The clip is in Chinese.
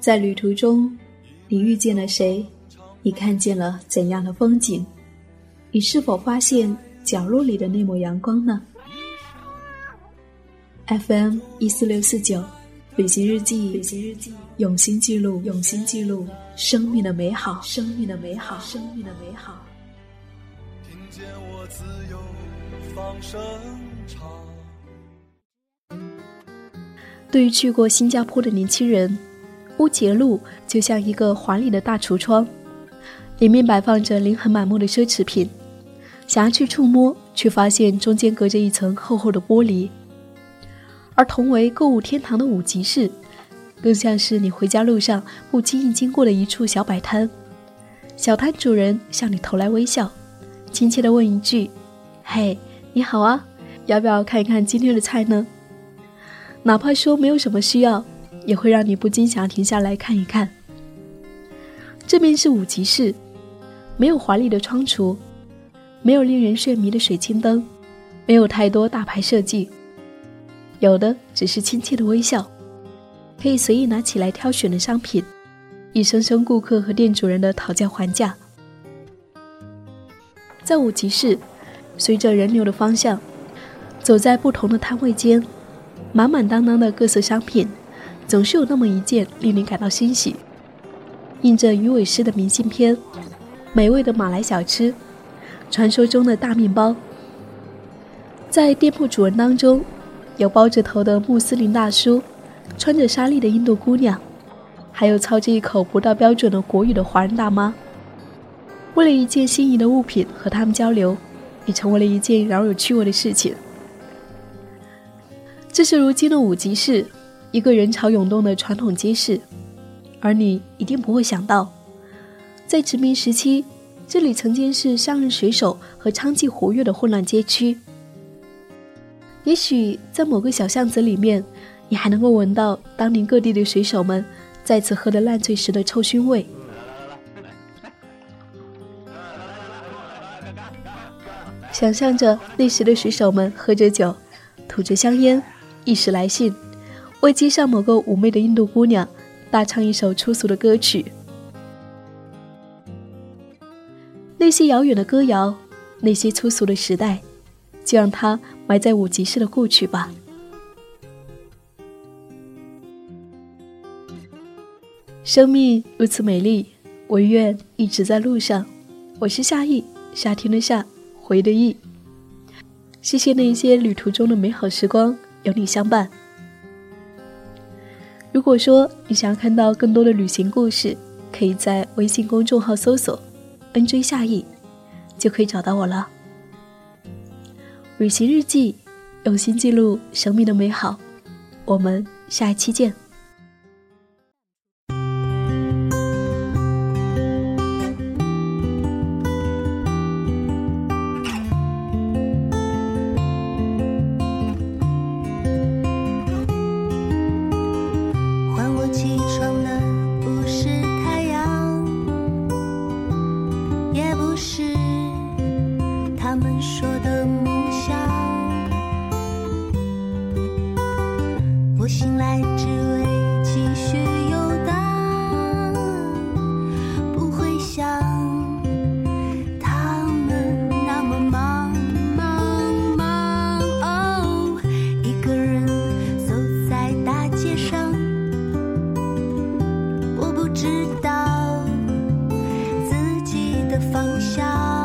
在旅途中，你遇见了谁？你看见了怎样的风景？你是否发现角落里的那抹阳光呢？FM 一四六四九，旅行日记，旅行日记，用心记录，用心记录生命的美好，生命的美好，生命的美好。听见我自由放声唱。对于去过新加坡的年轻人。乌节路就像一个华丽的大橱窗，里面摆放着琳琅满目的奢侈品，想要去触摸，却发现中间隔着一层厚厚的玻璃。而同为购物天堂的五集市，更像是你回家路上不经意经过的一处小摆摊。小摊主人向你投来微笑，亲切地问一句：“嘿，你好啊，要不要看一看今天的菜呢？”哪怕说没有什么需要。也会让你不禁想停下来看一看。这边是五级市，没有华丽的窗橱，没有令人眩迷的水晶灯，没有太多大牌设计，有的只是亲切的微笑，可以随意拿起来挑选的商品，一声声顾客和店主人的讨价还价。在五级市，随着人流的方向，走在不同的摊位间，满满当当的各色商品。总是有那么一件令你感到欣喜，印着鱼尾狮的明信片，美味的马来小吃，传说中的大面包。在店铺主人当中，有包着头的穆斯林大叔，穿着纱丽的印度姑娘，还有操着一口不到标准的国语的华人大妈。为了一件心仪的物品和他们交流，也成为了一件饶有趣味的事情。这是如今的五级市。一个人潮涌动的传统街市，而你一定不会想到，在殖民时期，这里曾经是商人、水手和娼妓活跃的混乱街区。也许在某个小巷子里面，你还能够闻到当年各地的水手们再次喝得烂醉时的臭熏味。想象着那时的水手们喝着酒，吐着香烟，一时来信。为街上某个妩媚的印度姑娘大唱一首粗俗的歌曲，那些遥远的歌谣，那些粗俗的时代，就让它埋在五级市的故去吧。生命如此美丽，我愿一直在路上。我是夏意，夏天的夏，回的意。谢谢那些旅途中的美好时光，有你相伴。如果说你想要看到更多的旅行故事，可以在微信公众号搜索 “nj 夏意”，就可以找到我了。旅行日记，用心记录生命的美好。我们下一期见。们说的梦想。我醒来只为继续游荡，不会像他们那么忙忙忙。哦，一个人走在大街上，我不知道自己的方向。